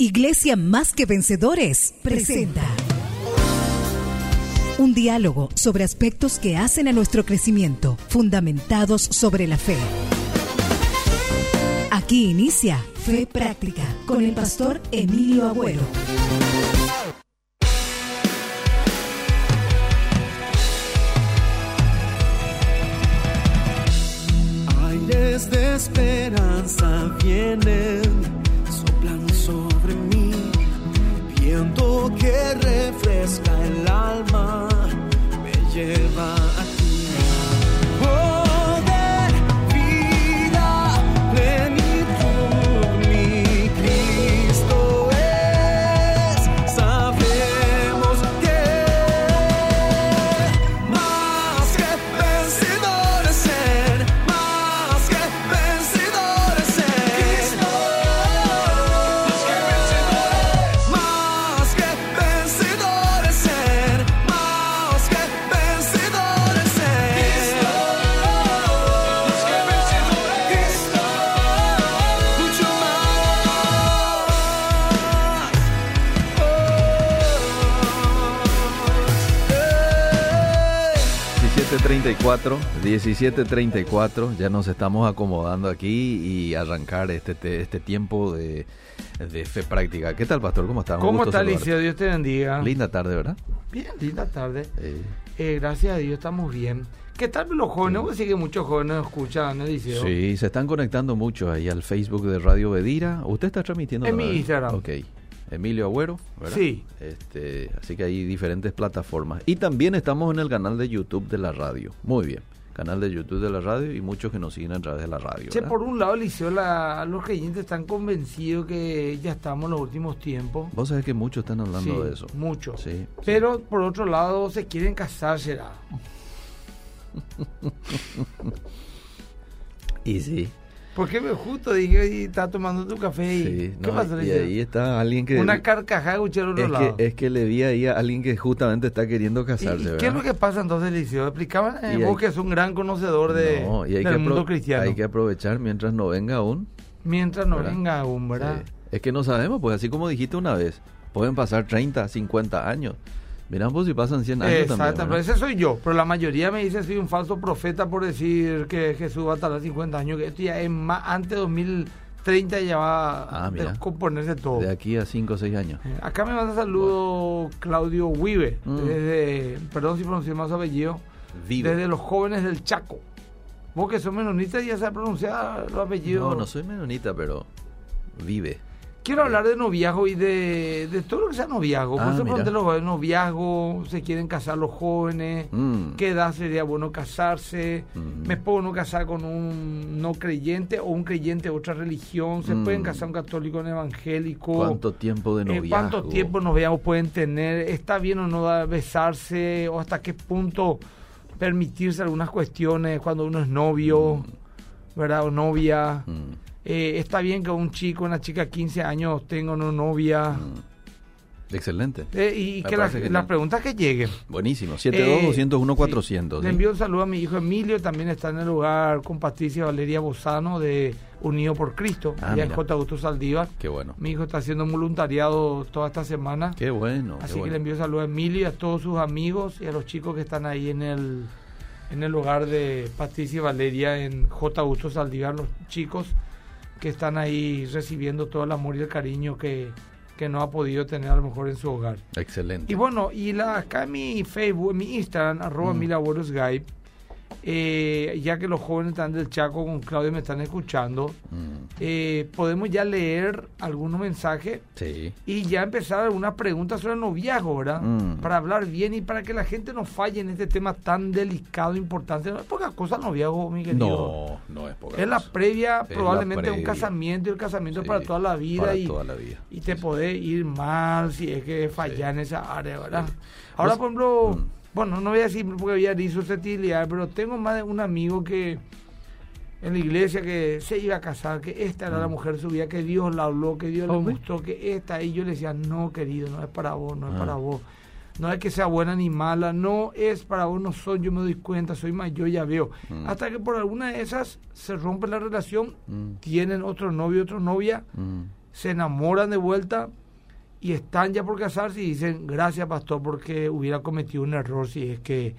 Iglesia Más que Vencedores presenta un diálogo sobre aspectos que hacen a nuestro crecimiento, fundamentados sobre la fe. Aquí inicia Fe Práctica con el pastor Emilio Agüero. Aires de esperanza vienen 结疤 1734, 1734, ya nos estamos acomodando aquí y arrancar este, este, este, tiempo de, de, fe práctica. ¿Qué tal, Pastor? ¿Cómo estás? ¿Cómo está, Alicia? Dios te bendiga. Linda tarde, ¿verdad? Bien, linda tarde. Eh. Gracias a Dios estamos bien. ¿Qué tal los jóvenes? Sí. que muchos jóvenes nos escuchan. Sí, se están conectando mucho ahí al Facebook de Radio Bedira. ¿Usted está transmitiendo? En mi Instagram. Ok. Emilio Agüero, ¿verdad? Sí. Este, así que hay diferentes plataformas. Y también estamos en el canal de YouTube de la radio. Muy bien. Canal de YouTube de la radio y muchos que nos siguen a través de la radio. Che, por un lado, Liceo, la, los creyentes están convencidos que ya estamos en los últimos tiempos. Vos sabés que muchos están hablando de eso. Muchos. Sí, Pero por otro lado, se quieren casar, será. y sí. Porque me justo dije, y está tomando tu café y sí, ¿qué pasa? Y ahí está alguien que... Una carcajada es que, es que le vi ahí a alguien que justamente está queriendo casarse, ¿Y, qué es lo que pasa entonces, Liceo? Explicaban eh, vos que es un gran conocedor de, del mundo cristiano. Hay que aprovechar mientras no venga aún. Mientras no venga aún, ¿verdad? Es que no sabemos, pues así como dijiste una vez, pueden pasar 30, 50 años. Miramos pues, si pasan 100 años Exacto, pero ese soy yo. Pero la mayoría me dice soy un falso profeta por decir que Jesús va a tardar 50 años. Que esto ya es más, antes de 2030 ya va ah, a componerse todo. De aquí a 5 o 6 años. Eh, acá me manda saludo Claudio Wive, mm. desde, perdón si pronuncié más su apellido, Vive. desde los jóvenes del Chaco. Vos que sos menonita ya sabes pronunciar los apellidos. No, no soy menonita, pero vive. Quiero hablar de noviazgo y de, de todo lo que sea noviazgo. Ah, Por ejemplo, los noviazgo, se quieren casar los jóvenes, mm. qué edad sería bueno casarse, mm. me puedo no casar con un no creyente o un creyente de otra religión, se mm. pueden casar un católico, un evangélico. ¿Cuánto tiempo de noviazgo? ¿Cuánto tiempo noviazgo pueden tener? ¿Está bien o no besarse? ¿O hasta qué punto permitirse algunas cuestiones cuando uno es novio, ¿verdad? O novia. Eh, está bien que un chico, una chica de 15 años tenga una novia. Mm. Excelente. Eh, y que las la preguntas que lleguen. Buenísimo. 72-201-400. Eh, Le envío un saludo a mi hijo Emilio, también está en el lugar con Patricia Valeria Bozano de Unido por Cristo, ah, en J. Augusto Saldívar. Qué bueno. Mi hijo está haciendo un voluntariado toda esta semana. Qué bueno. Así que le envío un saludo a Emilio y a todos sus amigos y a los chicos que están ahí en el, en el lugar de Patricia Valeria en J. Augusto Saldívar, los chicos que están ahí recibiendo todo el amor y el cariño que, no ha podido tener a lo mejor en su hogar. Excelente. Y bueno, y la, acá en mi Facebook, en mi Instagram, arroba mm. Eh, ya que los jóvenes están del Chaco con Claudio me están escuchando, mm. eh, podemos ya leer algunos mensajes y ya empezar algunas preguntas sobre el noviazgo, ¿verdad? Mm. Para hablar bien y para que la gente no falle en este tema tan delicado, importante. No es poca cosa el noviazgo, mi querido. No, no es poca Es la previa, probablemente, un casamiento y el casamiento es para toda la vida. y, toda la vida. Y te puede ir mal si es que fallas en esa área, ¿verdad? Ahora, por ejemplo... Mm bueno, no voy a decir porque había susceptibilidad, pero tengo más de un amigo que en la iglesia que se iba a casar, que esta era la mm. mujer de su vida, que Dios la habló, que Dios le gustó, que esta, y yo le decía, no, querido, no es para vos, no es para ah. vos. No es que sea buena ni mala, no es para vos, no soy, yo me doy cuenta, soy mayor, ya veo. Mm. Hasta que por alguna de esas se rompe la relación, mm. tienen otro novio, otra novia, se enamoran de vuelta y están ya por casarse y dicen, gracias pastor porque hubiera cometido un error si es que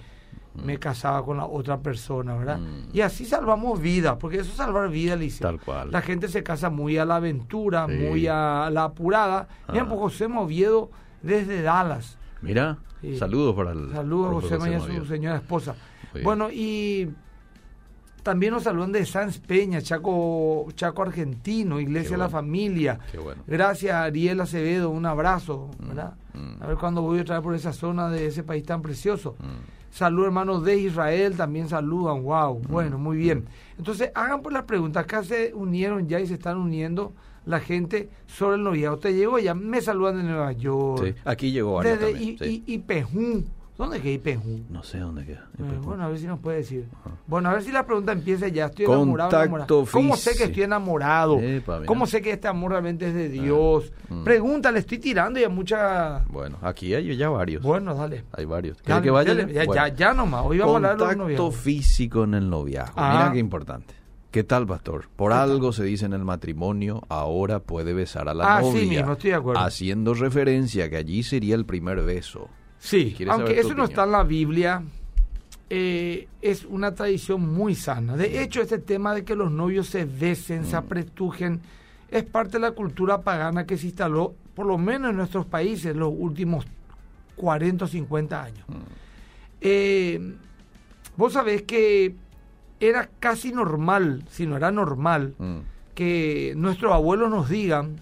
me casaba con la otra persona, ¿verdad? Mm. Y así salvamos vidas, porque eso es salvar vidas, Liceo. Tal cual. La gente se casa muy a la aventura, Sí. muy a la apurada. Mira, Ah. pues José Moviedo desde Dallas. Mira, Sí. saludos para el. Saludos José y a su señora esposa. Bueno, y también nos saludan de Sanz Peña, Chaco, Chaco Argentino, Iglesia de la bueno. Familia. Qué bueno. Gracias, Ariel Acevedo, un abrazo, ¿verdad? mm. A ver cuándo voy otra vez por esa zona de ese país tan precioso. Mm. Saludos hermanos de Israel, también saludan, wow, bueno, muy bien. Entonces, hagan por las preguntas, acá se unieron ya y se están uniendo la gente sobre el noviazgo. Te llegó ya, me saludan de Nueva York, Sí, aquí llegó varios desde también. I- sí. I- Ipejú. ¿Dónde queda Ipejú? No sé dónde queda. Eh, bueno, a ver si nos puede decir. Bueno, a ver si la pregunta empieza ya. Estoy Contacto enamorado, enamorado. ¿Cómo sé que estoy enamorado? Epa. ¿Cómo sé que este amor realmente es de Dios? mm. Pregunta, le estoy tirando y a mucha... Bueno, aquí hay ya varios. Bueno, dale. Hay varios. ¿Quieres Dale, que vaya? dale, ya, Bueno. ya, ya nomás. Hoy vamos a hablar de Contacto físico en el noviazgo. Ah. Mira qué importante. ¿Qué tal, pastor? Por algo se dice en el matrimonio, ahora puede besar a la Ah, sí novia. mismo, estoy de acuerdo. Haciendo referencia que allí sería el primer beso. Sí, ¿Quieres aunque eso no está en la Biblia, eh, es una tradición muy sana. De hecho, este tema de que los novios se besen, Mm. se apretujen, es parte de la cultura pagana que se instaló, por lo menos en nuestros países, los últimos 40 o 50 años. Mm. Eh, vos sabés que era casi normal, si no era normal, Mm, que nuestros abuelos nos digan.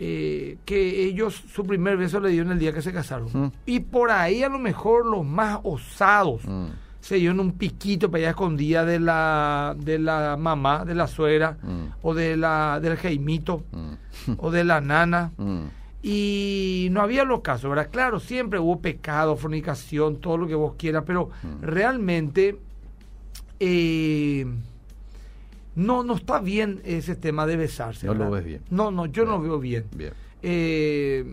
Eh, que ellos su primer beso le dieron el día que se casaron. Mm. Y por ahí a lo mejor los más osados Mm. se dieron un piquito para allá escondida de la, de la mamá, de la suegra, Mm. o de la, del Jaimito, o de la nana. Y no había los casos, ¿verdad? Claro, siempre hubo pecado, fornicación, todo lo que vos quieras, pero realmente eh, no, no está bien ese tema de besarse. No lo ves bien. No, no, yo no veo bien. Bien. Eh,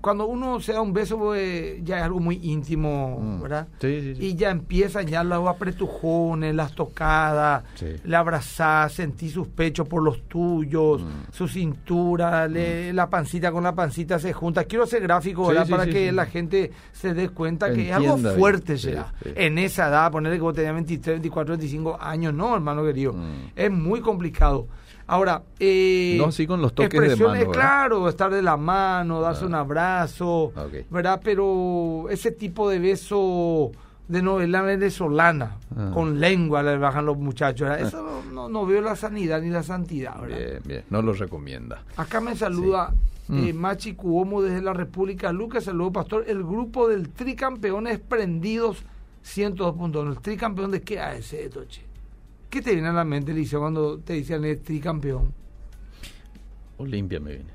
cuando uno se da un beso, pues, ya es algo muy íntimo, Mm. ¿verdad? Sí, sí, sí. Y ya empiezan ya los apretujones, las tocadas, la abrazás, sentí sus pechos por los tuyos, Mm. su cintura, le- la pancita con la pancita se junta. Quiero ser gráfico, ¿verdad? Para que la gente se dé cuenta que es algo fuerte sí. En esa edad, ponerle que vos tenías 23, 24, 25 años, no, hermano querido. Mm. Es muy complicado. Ahora, eh, No así con los toques de mano, ¿verdad? claro, estar de la mano, darse Ah. un abrazo, Ok. ¿verdad? Pero ese tipo de beso de novela venezolana, Ah. con lengua le bajan los muchachos, ¿verdad? Eso no, no, no veo la sanidad ni la santidad, ¿verdad? Bien, bien. No lo recomienda. Acá me saluda Sí. eh, Machi Cuomo desde la República Lucas, saludo pastor, el grupo del tricampeones prendidos 102.1, el tricampeón de qué es ese, Toche? ¿Qué te viene a la mente, Liceo, cuando te dicen el tricampeón? Olimpia me viene.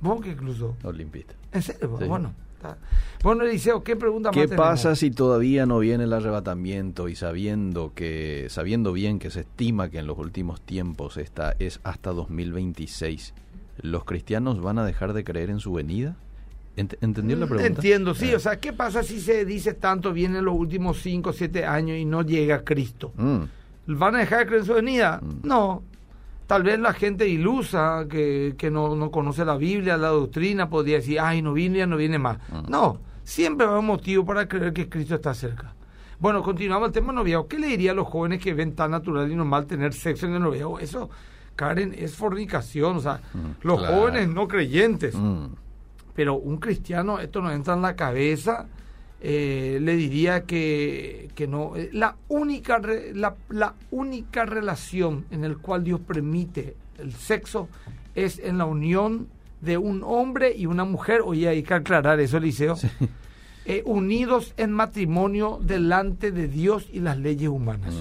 ¿Vos qué incluso? Olimpista. ¿En serio? Sí. Bueno. está. Bueno, Eliseo, ¿qué pregunta ¿Qué más tenemos? pasa si todavía no viene el arrebatamiento y sabiendo que sabiendo bien que se estima que en los últimos tiempos esta es hasta 2026, los cristianos van a dejar de creer en su venida? Ent- ¿Entendió la Mm, pregunta? Entiendo, sí. Ah. O sea, ¿qué pasa si se dice tanto viene en los últimos 5 o 7 años y no llega Cristo? Mm, ¿Van a dejar de creer en su venida? Mm. No. Tal vez la gente ilusa, que, que no, no conoce la Biblia, la doctrina, podría decir, ay, no viene, ya no viene más. Mm. No, siempre va a haber motivo para creer que Cristo está cerca. Bueno, continuamos el tema noviazgo. ¿Qué le diría a los jóvenes que ven tan natural y normal tener sexo en el noviazgo? Eso, Karen, es fornicación. O sea, Mm, los claro. jóvenes no creyentes. Pero un cristiano, esto no entra en la cabeza, eh, le diría que, que no. eh, La única, re- la, la única relación en la cual Dios permite el sexo es en la unión de un hombre y una mujer. Oye, hay que aclarar eso, Eliseo. Eh, unidos en matrimonio delante de Dios y las leyes humanas.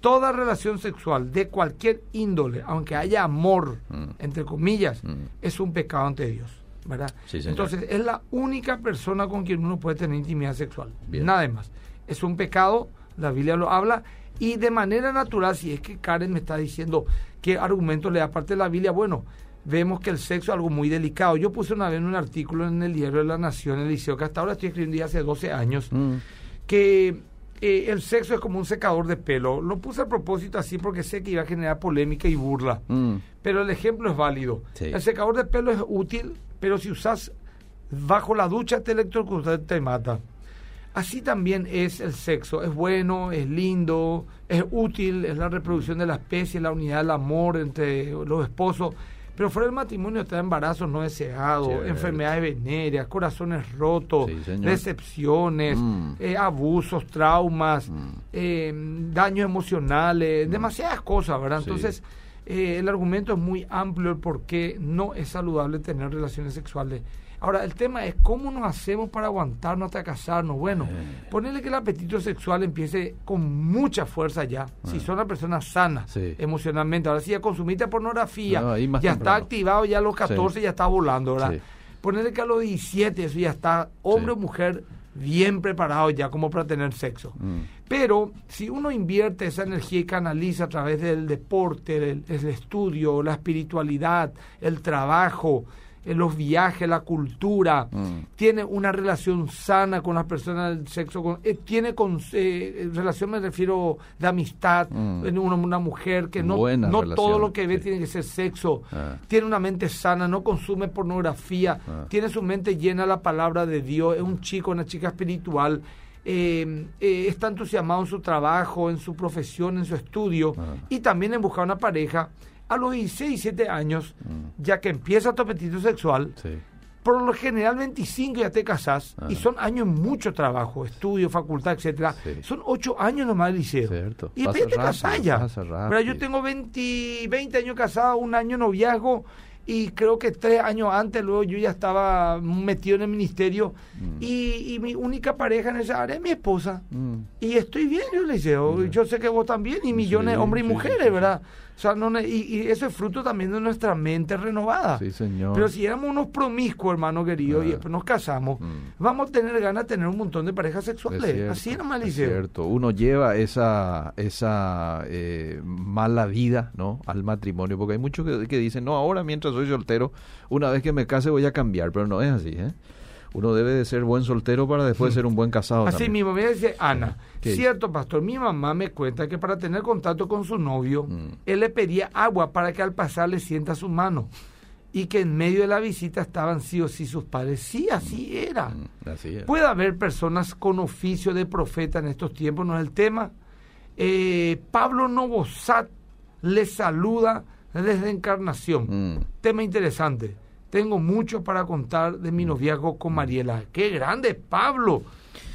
Toda relación sexual de cualquier índole, aunque haya amor, entre comillas, es un pecado ante Dios. ¿Verdad? Sí, señor. Entonces, es la única persona con quien uno puede tener intimidad sexual. Bien. Nada más. Es un pecado, la Biblia lo habla, y de manera natural, si es que Karen me está diciendo qué argumento le da parte de la Biblia, bueno, vemos que el sexo es algo muy delicado. Yo puse una vez en un artículo en el diario de la Nación, el liceo, que hasta ahora estoy escribiendo ya hace 12 años, mm, que eh, el sexo es como un secador de pelo. Lo puse a propósito así porque sé que iba a generar polémica y burla. mm, pero el ejemplo es válido. Sí. El secador de pelo es útil, pero si usas bajo la ducha te electrocuta, te mata. Así también es el sexo. Es bueno, es lindo, es útil, es la reproducción de la especie, la unidad del amor entre los esposos. Pero fuera del matrimonio trae embarazos no deseados, Cierto. enfermedades venéreas, corazones rotos, Sí, decepciones, Mm. eh, abusos, traumas, Mm. eh, daños emocionales, demasiadas cosas, ¿verdad? Sí. Entonces, eh, el argumento es muy amplio el por qué no es saludable tener relaciones sexuales. Ahora, el tema es cómo nos hacemos para aguantarnos hasta casarnos. Bueno, Eh. ponerle que el apetito sexual empiece con mucha fuerza ya. Si son una persona sana. Sí. emocionalmente. Ahora, si ya consumiste pornografía, No, ya temprano. está activado, ya a los 14 ya está volando, ¿verdad? Sí. Ponerle que a los 17 eso ya está hombre o mujer bien preparado ya como para tener sexo. Mm. Pero si uno invierte esa energía y canaliza a través del deporte, el, el estudio, la espiritualidad, el trabajo, los viajes, la cultura, Mm. tiene una relación sana con las personas del sexo, con- eh, tiene con, eh, relación, me refiero, de amistad, Mm. en una, una mujer que no, Buena no relación, todo lo que ve sí. tiene que ser sexo, Ah. tiene una mente sana, no consume pornografía, Ah. tiene su mente llena de la palabra de Dios, es un chico, una chica espiritual, eh, eh, está entusiasmado en su trabajo, en su profesión, en su estudio Ah. y también en buscar una pareja. A los 16, 17 años, Mm. ya que empieza tu apetito sexual, Sí. por lo general 25 ya te casás Ah. y son años mucho trabajo, estudio, facultad, etcétera. Sí. Son 8 años nomás de liceo. Cierto. Y después te casás ya. Mira, yo tengo 20, 20 años casado, un año noviazgo y creo que tres años antes luego yo ya estaba metido en el ministerio Mm. y, y mi única pareja en esa área es mi esposa. Mm. Y estoy bien, yo le deseo. Sí. Yo sé que vos también, y millones de Sí, hombres y mujeres, sí. ¿verdad? O sea, no, y, y eso es fruto también de nuestra mente renovada. Sí, señor. Pero si éramos unos promiscuos, hermano querido, y después nos casamos, Mm. vamos a tener ganas de tener un montón de parejas Es sexuales. cierto, Así era es Maliceo. cierto. Uno lleva esa, esa eh, mala vida ¿no? al matrimonio, porque hay muchos que, que dicen, no, ahora mientras soy soltero, una vez que me case voy a cambiar, pero no es así. ¿eh? Uno debe de ser buen soltero para después ser un buen casado. Así mismo, me dice Ana, cierto pastor, mi mamá me cuenta que para tener contacto con su novio, Mm. él le pedía agua para que al pasar le sienta su mano y que en medio de la visita estaban sí o sí sus padres. Sí, así era. Mm, Así es. Puede haber personas con oficio de profeta en estos tiempos, no es el tema. Eh, Pablo Novosat le saluda desde Encarnación. Mm. Tema interesante. Tengo mucho para contar de mi noviazgo con Mariela. ¡Qué grande, Pablo!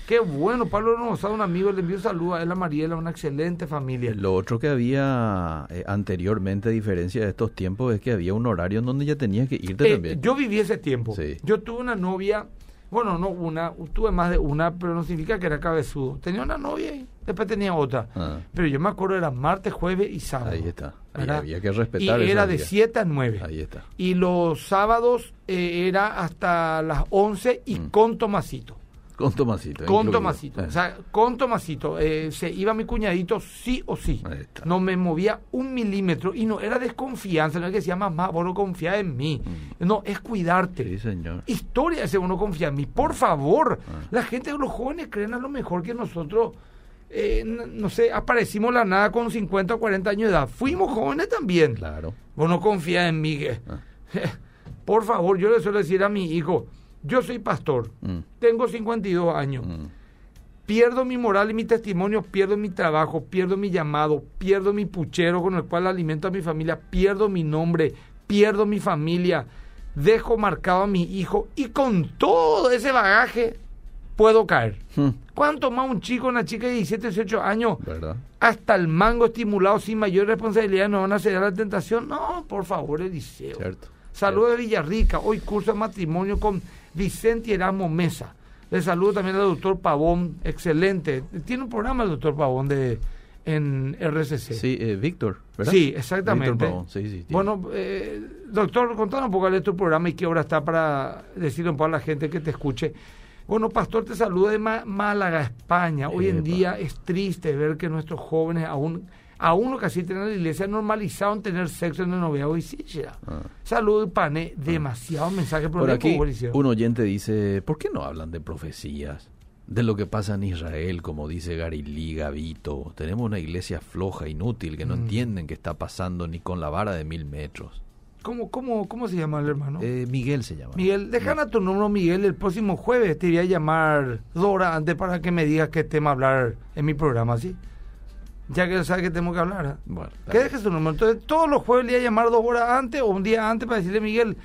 ¡Qué bueno! Pablo Novosat, un amigo, le envío un saludo a él, a Mariela, una excelente familia. Lo otro que había eh, anteriormente, a diferencia de estos tiempos, es que había un horario en donde ya tenías que irte Eh, también. yo viví ese tiempo. Sí. Yo tuve una novia, bueno, no una, tuve más de una, pero no significa que era cabezudo. Tenía una novia y después tenía otra. Ah. Pero yo me acuerdo era martes, jueves y sábado. Ahí está. Había que respetar Y era de días. 7 a 9. Ahí está. Y los sábados eh, era hasta las 11 y Mm. con Tomasito. Con Tomasito. Con incluido. Tomasito. Eh. O sea, con Tomasito. eh, se iba mi cuñadito sí o sí. Ahí está. No me movía un milímetro. Y no era desconfianza. No es que decía, mamá, vos no confías en mí. No, es cuidarte. Mm. Sí, señor. Historia ese uno confía en mí. Por favor. Ah. La gente, los jóvenes creen a lo mejor que nosotros, eh, no sé, aparecimos la nada con 50 o 40 años de edad. Fuimos jóvenes también. Claro. Vos no confías en mí. Ah. Por favor, yo le suelo decir a mi hijo, yo soy pastor, Mm, tengo 52 años, mm. pierdo mi moral y mi testimonio, pierdo mi trabajo, pierdo mi llamado, pierdo mi puchero con el cual alimento a mi familia, pierdo mi nombre, pierdo mi familia, dejo marcado a mi hijo y con todo ese bagaje puedo caer. Mm, ¿Cuánto más un chico, una chica de 17, 18 años, ¿Verdad? hasta el mango estimulado sin mayor responsabilidad no van a ceder a la tentación? No, por favor, Eliseo. Cierto. Saludos de Villarrica, hoy curso de matrimonio con Vicente Erasmo Mesa. Le saludo también al doctor Pavón, excelente. Tiene un programa el doctor Pavón de, en RCC. Sí, eh, Víctor, ¿verdad? Sí, exactamente. Víctor Pavón, sí, sí. Bueno, eh, doctor, contanos un poco de tu programa y qué hora está para decirle un poco a la gente que te escuche. Bueno, Pastor, te saludo de Málaga, España. Hoy en día es triste ver que nuestros jóvenes, aún, aún lo que así tienen en la iglesia, normalizaron tener sexo en el noviazgo y sí, ya. Ah. Salud, Pané. Demasiado mensaje Por por aquí, un oyente dice, ¿por qué no hablan de profecías? de lo que pasa en Israel, como dice Garilí, Gavito. Tenemos una iglesia floja, inútil, que no Mm. entienden qué está pasando ni con la vara de mil metros. ¿Cómo, cómo, cómo se llama el hermano? Eh, Miguel se llama. Miguel, déjame a tu número, Miguel. El próximo jueves te voy a llamar dos horas antes para que me digas qué tema hablar en mi programa, ¿sí? Ya que sabes que tengo que hablar. ¿eh? Bueno, Que dejes tu número. Entonces, todos los jueves le voy a llamar dos horas antes o un día antes para decirle, Miguel,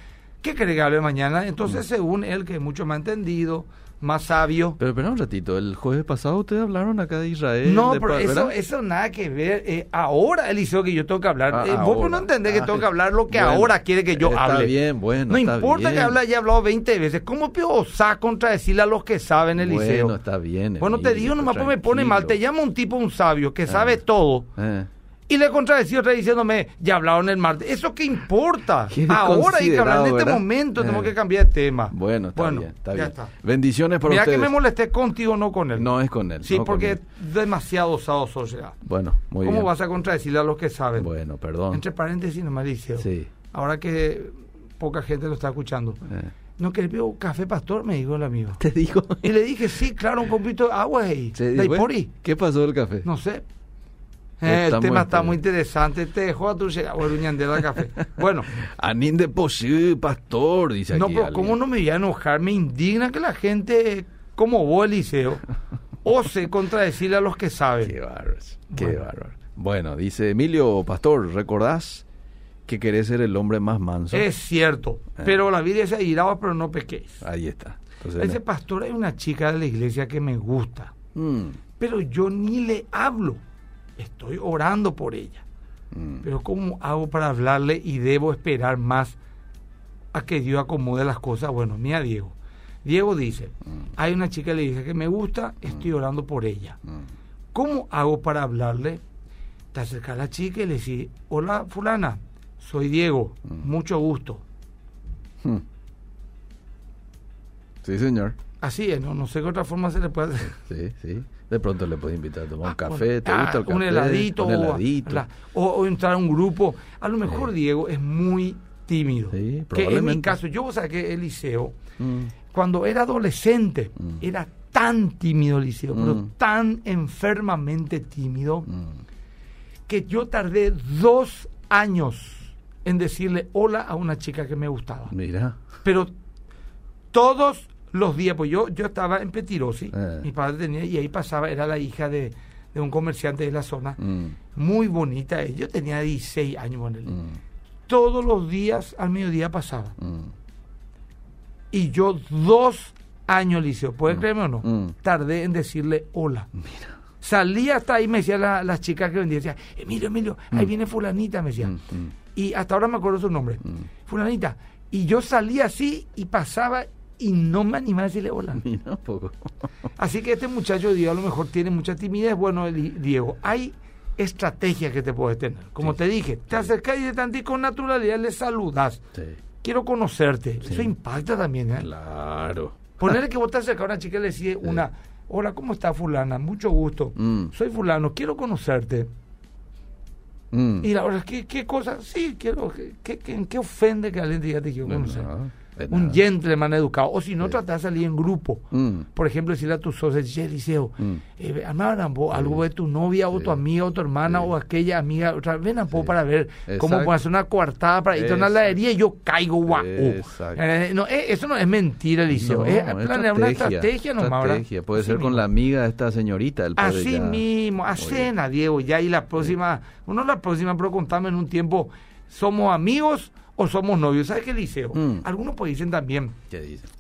¿qué querés que hable mañana? Entonces, según él, que es mucho más entendido, más sabio. Pero espera un ratito, el jueves pasado ustedes hablaron acá de Israel. No, de pero eso, eso nada que ver. Eh, ahora, Eliseo, que yo tengo que hablar. Ah, Eh, vos no entendés que Ah, tengo que hablar lo que bueno, ahora quiere que yo está hable. bien, bueno, No está importa que hable, ya he hablado 20 veces. ¿Cómo puedo osar contradecirle a los que saben, Eliseo? Bueno, está bien. Bueno, te digo nomás, pues me pone mal. Te llama un tipo, un sabio, que sabe todo. Eh, Y le contradecí otra diciéndome, ya hablaron el martes. ¿Eso qué importa? Qué Ahora hay que hablar en este ¿verdad? momento, Eh. tenemos que cambiar de tema. Bueno, está bien, está ya bien. está. Bendiciones para Mira ustedes. que me molesté contigo, no con él. No es con él. Sí, no porque es demasiado osado sociedad. Bueno, muy ¿Cómo bien. vas a contradecirle a los que saben? Bueno, perdón. Entre paréntesis, nomás Liceo. Sí. Ahora que poca gente lo está escuchando. eh. No, que le pido café pastor, me dijo el amigo. Te digo. Y le dije, sí, claro, un copito de agua ahí. Bueno. ¿Qué pasó del café? No sé. Eh, el tema está muy interesante. Te dejo a tu llegada, de café. Bueno, Anín de posible, pastor, dice no, aquí pero alguien. ¿cómo no me voy a enojar? Me indigna que la gente, como vos, Eliseo, ose contradecirle a los que Qué saben. bárbaro. Qué Bueno. bárbaro. Bueno, dice Emilio, pastor, ¿recordás que querés ser el hombre más manso? Es cierto, Eh. pero la vida dice, iraos, pero no pequéis. Ahí está. Entonces, Ese pastor hay una chica de la iglesia que me gusta, Mm, pero yo ni le hablo. Estoy orando por ella. mm. Pero ¿cómo hago para hablarle y debo esperar más a que Dios acomode las cosas? Bueno, mira Diego. Diego dice, hay una chica de la iglesia que me gusta, estoy orando por ella. Mm. ¿Cómo hago para hablarle? Te acercas a la chica y le decís, hola fulana, soy Diego, Mm. mucho gusto. Hmm. Sí, señor. Así es, no, no sé qué otra forma se le puede hacer. Sí, sí. De pronto le puedes invitar a tomar un Ah, café. ¿Te ah, gusta el café? Un heladito. Un o- heladito. la- O, o entrar a un grupo. A lo mejor Sí. Diego es muy tímido. Sí, que en mi caso, yo saqué el liceo. Mm. Cuando era adolescente, Mm. era tan tímido, Liceo, pero Mm. tan enfermamente tímido, que yo tardé dos años en decirle hola a una chica que me gustaba. Mira. Pero todos los días, pues yo, yo estaba en Petirosi, Eh. mi padre tenía, y ahí pasaba, era la hija de, de un comerciante de la zona, Mm. muy bonita, ella. yo tenía 16 años con él. Mm. Todos los días al mediodía pasaba. Mm. Y yo dos años, Liceo, ¿puedes creerme o no? Tardé en decirle hola. Mira. Salía hasta ahí, me decía la, la chica que vendía, decía, Emilio, Emilio, ahí viene fulanita, me decía. Y hasta ahora me acuerdo su nombre. Fulanita. Y yo salía así y pasaba y no me animaba a decirle hola. Así que este muchacho, Diego, a lo mejor tiene mucha timidez. Bueno, Diego, hay estrategias que te puedes tener. Como Sí. te dije, te acercas y de tanto y con naturalidad le saludas. Sí. Quiero conocerte. Sí. Eso impacta también, ¿eh? Claro. Ponerle que vos te acercas a una chica y le decís una, hola, ¿cómo está fulana? Mucho gusto. Mm. Soy fulano, quiero conocerte. Mm. Y la verdad, ¿qué, qué cosa? Sí, quiero, ¿qué, qué, ¿en qué ofende que alguien diga te quiero No, conocer? no, de Un gentleman educado. O si no, Sí. tratar de salir en grupo. Mm. Por ejemplo, decirle a tus socios, che, Liceo, Mm. eh, algo de tu novia o tu amiga o tu hermana Sí. o aquella amiga, otra, ven a para ver cómo Exacto. puedo hacer una coartada para irte a una heladería y yo caigo guau. Eh, no, eh, eso no es mentira, Liceo. No, es planear una estrategia nomás. estrategia. Puede Así ser con la amiga de esta señorita. El Así ya- mismo, a cena, Diego, ya y la próxima, uno la próxima, pero contame en un tiempo, ¿somos amigos o somos novios? ¿Sabes qué, Liceo? Mm. Algunos pues dicen también,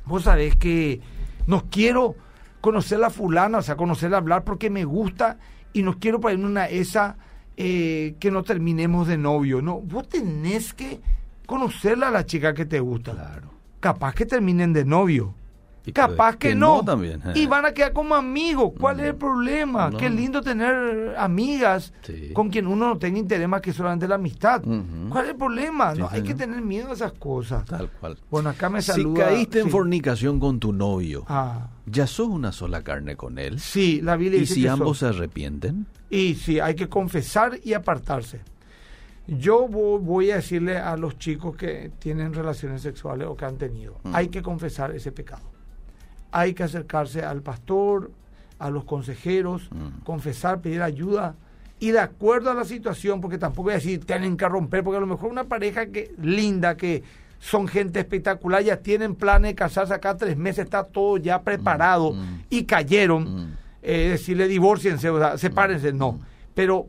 vos sabés que no quiero conocer a fulana, o sea, conocerla hablar porque me gusta y no quiero para ir una esa eh, que no terminemos de novio. No, vos tenés que conocerla a la chica que te gusta. Claro. Capaz que terminen de novio. Y Capaz que- no. no también, eh. Y van a quedar como amigos. ¿Cuál Mm. es el problema? No. Qué lindo tener amigas Sí. con quien uno no tenga interés más que solamente la amistad. ¿Cuál es el problema? Sí, no, hay que tener miedo a esas cosas. Tal cual. Bueno, acá me Si saluda. caíste en fornicación con tu novio, Ah, ¿ya sos una sola carne con él? sí, la Biblia ¿Y dice si que ambos se arrepienten? Y sí, hay que confesar y apartarse. Yo vo- voy a decirle a los chicos que tienen relaciones sexuales o que han tenido, Mm. hay que confesar ese pecado. Hay que acercarse al pastor, a los consejeros, Mm. confesar, pedir ayuda y de acuerdo a la situación, porque tampoco voy a decir tienen que romper, porque a lo mejor una pareja que linda, que son gente espectacular, ya tienen planes de casarse acá tres meses, está todo ya preparado Mm. y cayeron, Mm. eh, decirle divórciense, o sea, sepárense, no. Pero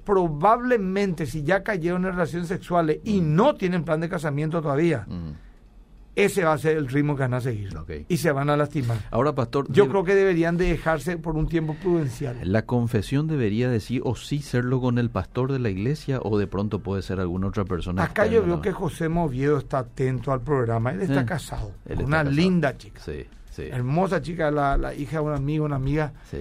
probablemente si ya cayeron en relaciones sexuales y no tienen plan de casamiento todavía, Mm. Ese va a ser el ritmo que van a seguir. Y se van a lastimar. Ahora, pastor, Yo creo que deberían de dejarse por un tiempo prudencial. la confesión debería decir o sí serlo con el pastor de la iglesia o de pronto puede ser alguna otra persona. Acá yo veo que José Moviedo está atento al programa. Él está Eh, casado. él con está una casado. linda chica. Sí, sí, Hermosa chica, la, la hija de un amigo, una amiga. sí.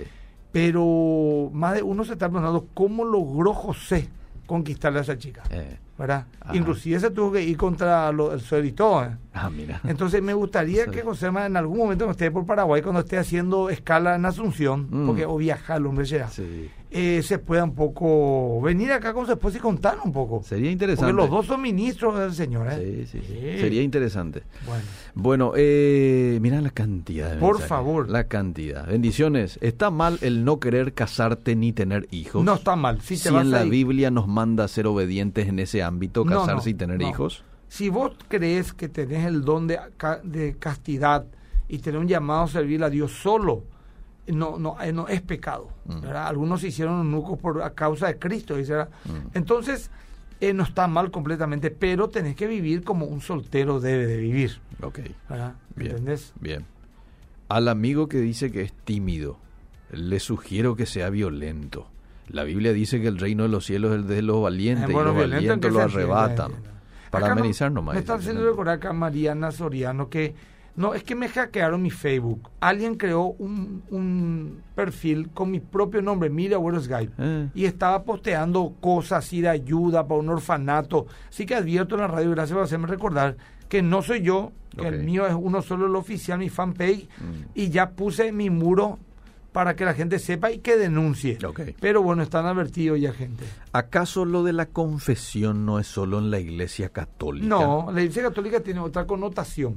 Pero más de uno se está preguntando cómo logró José conquistarle a esa chica. Eh, ¿Verdad? Ajá. Inclusive se tuvo que ir contra lo- el todo. ¿eh? ah, mira. Entonces me gustaría que José Ma, en algún momento esté por Paraguay cuando esté haciendo escala en Asunción, Mm. porque o viajar, el hombre será, Sí. eh, se pueda un poco venir acá con su esposa y contar un poco. Sería interesante. Porque los dos son ministros del Señor. ¿eh? Sí, sí, sí. Sí. Sería interesante. Bueno, Bueno, eh, mira la cantidad. De Por mensajes. favor. La cantidad. Bendiciones. ¿Está mal el no querer casarte ni tener hijos? no está mal. Si, Si en la Biblia nos manda a ser obedientes en ese ámbito, casarse no, y tener hijos. Si vos crees que tenés el don de, de castidad y tenés un llamado a servir a Dios solo, no, no, eh, no es pecado. Mm. Algunos se hicieron eunucos por a causa de Cristo. Mm. Entonces, eh, no está mal completamente, pero tenés que vivir como un soltero debe de vivir. Ok, ¿verdad? bien. ¿Entendés? Bien. Al amigo que dice que es tímido, le sugiero que sea violento. La Biblia dice que el reino de los cielos es el de los valientes bueno, y los violento, ¿en qué valientes lo arrebatan. Para Acá no- amenizar nomás. Me están haciendo recordar acá Mariana Soriano que no, es que me hackearon mi Facebook. Alguien creó un, un perfil con mi propio nombre, Mira Agüero Skype. Eh. Y estaba posteando cosas así de ayuda para un orfanato. Así que advierto en la radio, gracias por hacerme recordar que no soy yo, que el mío es uno solo, el oficial, mi fanpage. Mm. Y ya puse mi muro para que la gente sepa y que denuncie. Pero bueno, están advertidos ya gente. ¿Acaso lo de la confesión no es solo en la iglesia católica? No, la Iglesia Católica tiene otra connotación.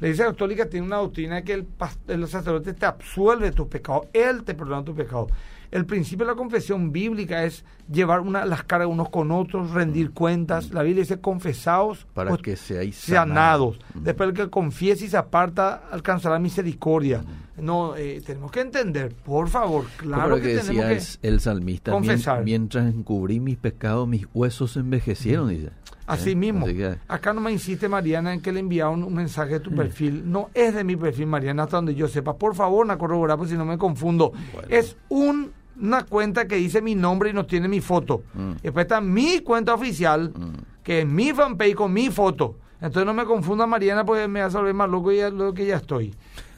La Iglesia Católica tiene una doctrina de que el, el sacerdote te absuelve de tus pecados, él te perdona tus pecados. El principio de la confesión bíblica es llevar una, las cargas unos con otros, rendir cuentas. La Biblia dice confesados Para pues, que seáis sanados. Mm. Después el que confiese y se aparta alcanzará misericordia. No, eh, tenemos que entender, por favor, claro Como que, que tenemos decía que... el, el salmista, "Mien- confesar. mientras encubrí mis pecados, mis huesos se envejecieron, dice. Así ¿Eh? mismo. Así que- Acá no me insiste Mariana en que le enviaron un mensaje de Mm. tu perfil. No es de mi perfil, Mariana, hasta donde yo sepa. Por favor, no corroborar, pues si no me confundo. Bueno. Es un- una cuenta que dice mi nombre y no tiene mi foto. Mm. Después está mi cuenta oficial, Mm. que es mi fanpage con mi foto. Entonces no me confunda Mariana porque me va a saber más loco ya, lo que ya estoy.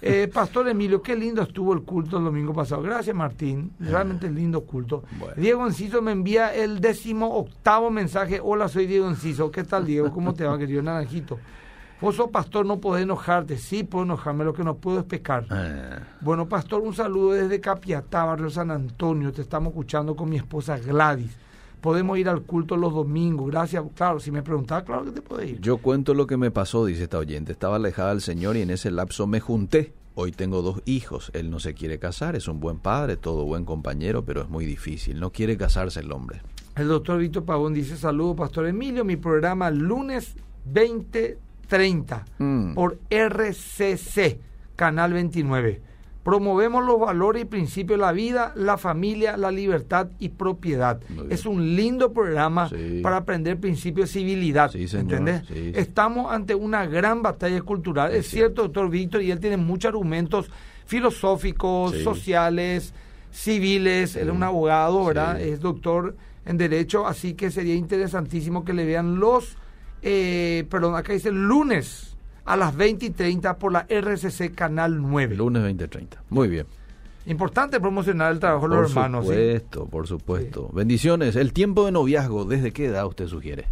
Eh, Pastor Emilio, qué lindo estuvo el culto el domingo pasado. Gracias, Martín. Realmente lindo culto. Bueno. Diego Enciso me envía el décimo octavo mensaje. Hola, soy Diego Enciso. ¿Qué tal, Diego? ¿Cómo te va, querido Naranjito? Vos sos pastor, no podés enojarte. Sí, puedo enojarme. Lo que no puedo es pecar. Eh, Bueno, pastor, un saludo desde Capiatá, barrio San Antonio. Te estamos escuchando con mi esposa Gladys. Podemos ir al culto los domingos. Gracias. Claro, si me preguntás, claro que te puedes ir. yo cuento lo que me pasó, dice esta oyente. Estaba alejada del Señor y en ese lapso me junté. Hoy tengo dos hijos. Él no se quiere casar, es un buen padre, todo buen compañero, pero es muy difícil. No quiere casarse el hombre. El doctor Víctor Pavón dice, saludo, Pastor Emilio, mi programa lunes 2030 Mm. por RCC, Canal 29. Promovemos los valores y principios de la vida, la familia, la libertad y propiedad. Es un lindo programa Sí. para aprender principios de civilidad. Sí. ¿Entendés? Sí. Estamos ante una gran batalla cultural. Es, Es cierto, doctor Víctor, y él tiene muchos argumentos filosóficos, sociales, civiles. Él es un abogado, ¿verdad? Es doctor en Derecho, así que sería interesantísimo que le vean los, eh, perdón, acá dice lunes a las 20 y 30 por la RCC Canal 9. Lunes 2030. Muy bien. Importante promocionar el trabajo de Por los hermanos. ¿sí? supuesto, por supuesto. Bendiciones. El tiempo de noviazgo, ¿desde qué edad usted sugiere?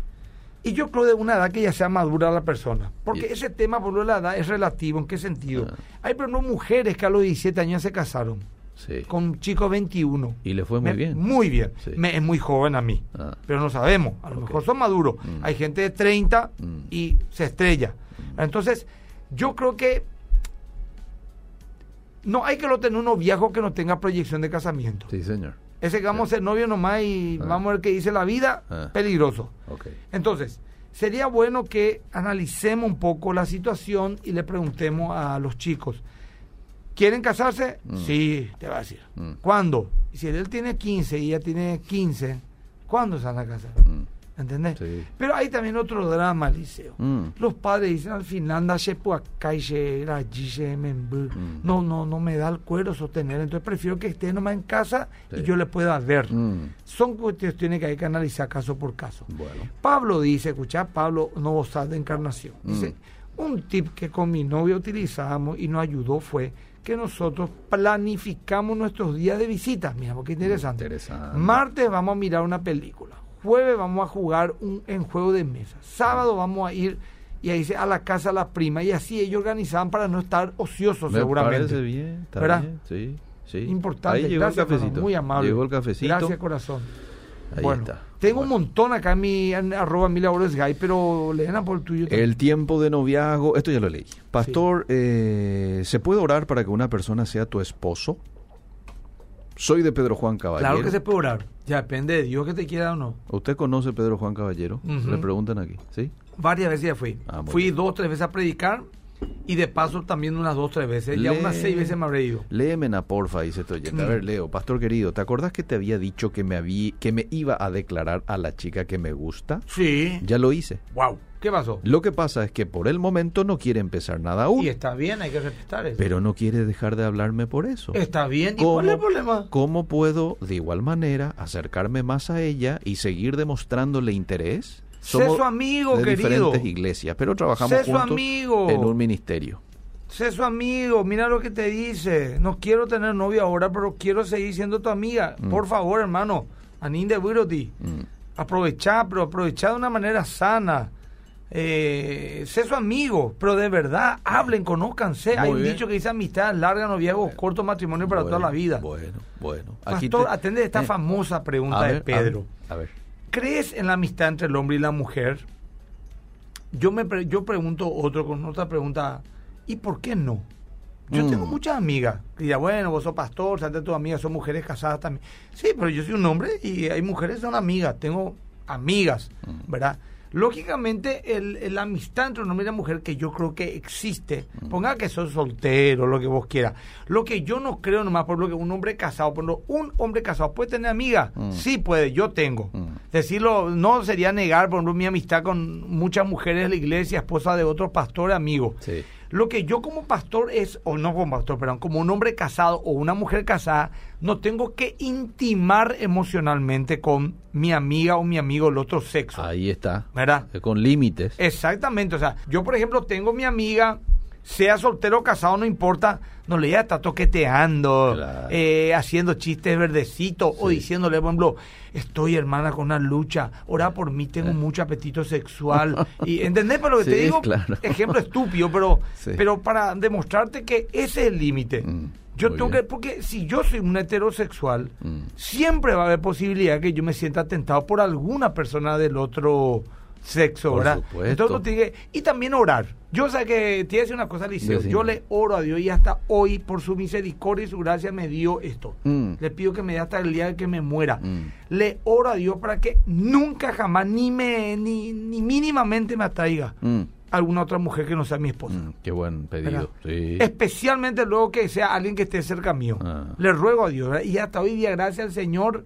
Y yo creo de una edad que ya sea madura la persona. Porque Y- ese tema, por lo de la edad, es relativo. ¿En qué sentido? Ah. Hay, por ejemplo, mujeres que a los 17 años se casaron Sí. con chicos 21. Y le fue muy Me- bien. Muy bien. Sí. Me- es muy joven a mí. Ah. Pero no sabemos. A lo mejor son maduros. Mm. Hay gente de 30 Mm. y se estrella. Entonces, yo creo que no hay que lo tener uno viejo que no tenga proyección de casamiento. Sí, señor. Ese que vamos a ser novio nomás y Ah. vamos a ver qué dice la vida, Ah. peligroso. Ok. Entonces, sería bueno que analicemos un poco la situación y le preguntemos a los chicos, ¿quieren casarse? Mm. Sí, te va a decir. Mm. ¿Cuándo? Si él tiene 15 y ella tiene 15, ¿cuándo se van a casar? Mm. ¿Entendés? Sí. Pero hay también otro drama, Liceo. Mm. Los padres dicen al final, anda acá y Mm. no, no, no me da el cuero sostener, entonces prefiero que esté nomás en casa y yo le pueda ver. Mm. Son cuestiones que hay que analizar caso por caso. Bueno. Pablo dice, escucha, Pablo Novosad de Encarnación. Dice, un tip que con mi novia utilizábamos y nos ayudó fue que nosotros planificamos nuestros días de visita. Mira, qué interesante. Interesante. Martes vamos a mirar una película. Jueves vamos a jugar un, en juego de mesa. Sábado vamos a ir y ahí dice, a la casa de la prima. Y así ellos organizaban para no estar ociosos Me seguramente. parece bien, está ¿Verdad? bien, sí, sí. Importante. Ahí llegó Gracias, el cafecito. muy amable. Llegó el cafecito. Gracias, corazón. Ahí bueno, está. tengo Bueno. un montón acá en mi en arroba mil gay, pero Leena por el tuyo. también. El tiempo de noviazgo, esto ya lo leí. Pastor, eh, ¿se puede orar para que una persona sea tu esposo? Soy de Pedro Juan Caballero. Claro que se puede orar. Ya depende de Dios que te quiera o no. ¿Usted conoce Pedro Juan Caballero? Le preguntan aquí, ¿sí? Varias veces ya fui. Ah, fui bien. dos, tres veces a predicar y de paso también unas dos, tres veces. Ya unas seis veces me habré ido. Léemena, porfa, dice este oyente. A Mm. ver, Leo, pastor querido, ¿te acordás que te había dicho que me, habí- que me iba a declarar a la chica que me gusta? Sí. Ya lo hice. Wow. ¿Qué pasó? Lo que pasa es que por el momento no quiere empezar nada aún, Y está bien, hay que respetar eso. pero no quiere dejar de hablarme por eso. está bien. ¿Y cuál es el problema? ¿Cómo puedo, de igual manera, acercarme más a ella y seguir demostrándole interés? Sé su amigo, de querido. diferentes iglesias, pero trabajamos Sé su juntos amigo. en un ministerio. Sé su amigo, mira lo que te dice. No quiero tener novia ahora, pero quiero seguir siendo tu amiga. Mm. Por favor, hermano. Anín de Wiroti. Mm. Aprovechar, pero aprovechar de una manera sana. Eh, sé su amigo, pero de verdad, hablen, conózcanse. Hay un dicho que dice amistad larga, noviazgo corto, matrimonio para Bueno, toda la vida. Bueno, bueno. Aquí Pastor, te- atende esta eh, famosa pregunta de Pedro. A ver. ¿Crees en la amistad entre el hombre y la mujer? Yo me pre- yo pregunto otro con otra pregunta, ¿y por qué no? Yo Mm. tengo muchas amigas que dirán, bueno, vos sos pastor, sabes de tus amigas son mujeres casadas también. Sí, pero yo soy un hombre y hay mujeres que son amigas, tengo amigas, Mm. ¿verdad? Lógicamente, el, el- la amistad entre un hombre y una mujer que yo creo que existe, ponga que sos soltero, lo que vos quieras. Lo que yo no creo nomás, por lo que un hombre casado, por lo un hombre casado puede tener amigas, Mm. sí puede, yo tengo. Mm. Decirlo no sería negar, por ejemplo, mi amistad con muchas mujeres de la iglesia, esposa de otros pastores, amigos. Sí. Lo que yo como pastor es, o no como pastor, perdón, como un hombre casado o una mujer casada, no tengo que intimar emocionalmente con mi amiga o mi amigo del otro sexo. Ahí está. ¿Verdad? Con límites. Exactamente, o sea, yo por ejemplo tengo mi amiga, sea soltero o casado, no importa, no le está toqueteando, Claro. eh, haciendo chistes verdecitos o diciéndole, por ejemplo, estoy hermana con una lucha, ora por mí, tengo mucho apetito sexual. y ¿Entendés? Pero lo que te digo, claro. ejemplo estúpido, pero, Sí. pero para demostrarte que ese es el límite. Mm, Yo tengo bien. que, porque si yo soy un heterosexual, Mm. siempre va a haber posibilidad que yo me sienta tentado por alguna persona del otro sexo, Por ¿verdad? supuesto. Entonces tiene que- y también orar. Yo sé que a decir una cosa, Liceo. Decime. Yo le oro a Dios y hasta hoy, por su misericordia y su gracia, me dio esto. Mm. Le pido que me dé hasta el día de que me muera. Mm. Le oro a Dios para que nunca jamás, ni me, ni, ni mínimamente me atraiga Mm, alguna otra mujer que no sea mi esposa. qué buen pedido. Sí. Especialmente luego que sea alguien que esté cerca mío. Ah. Le ruego a Dios, ¿verdad? Y hasta hoy día, gracias al Señor,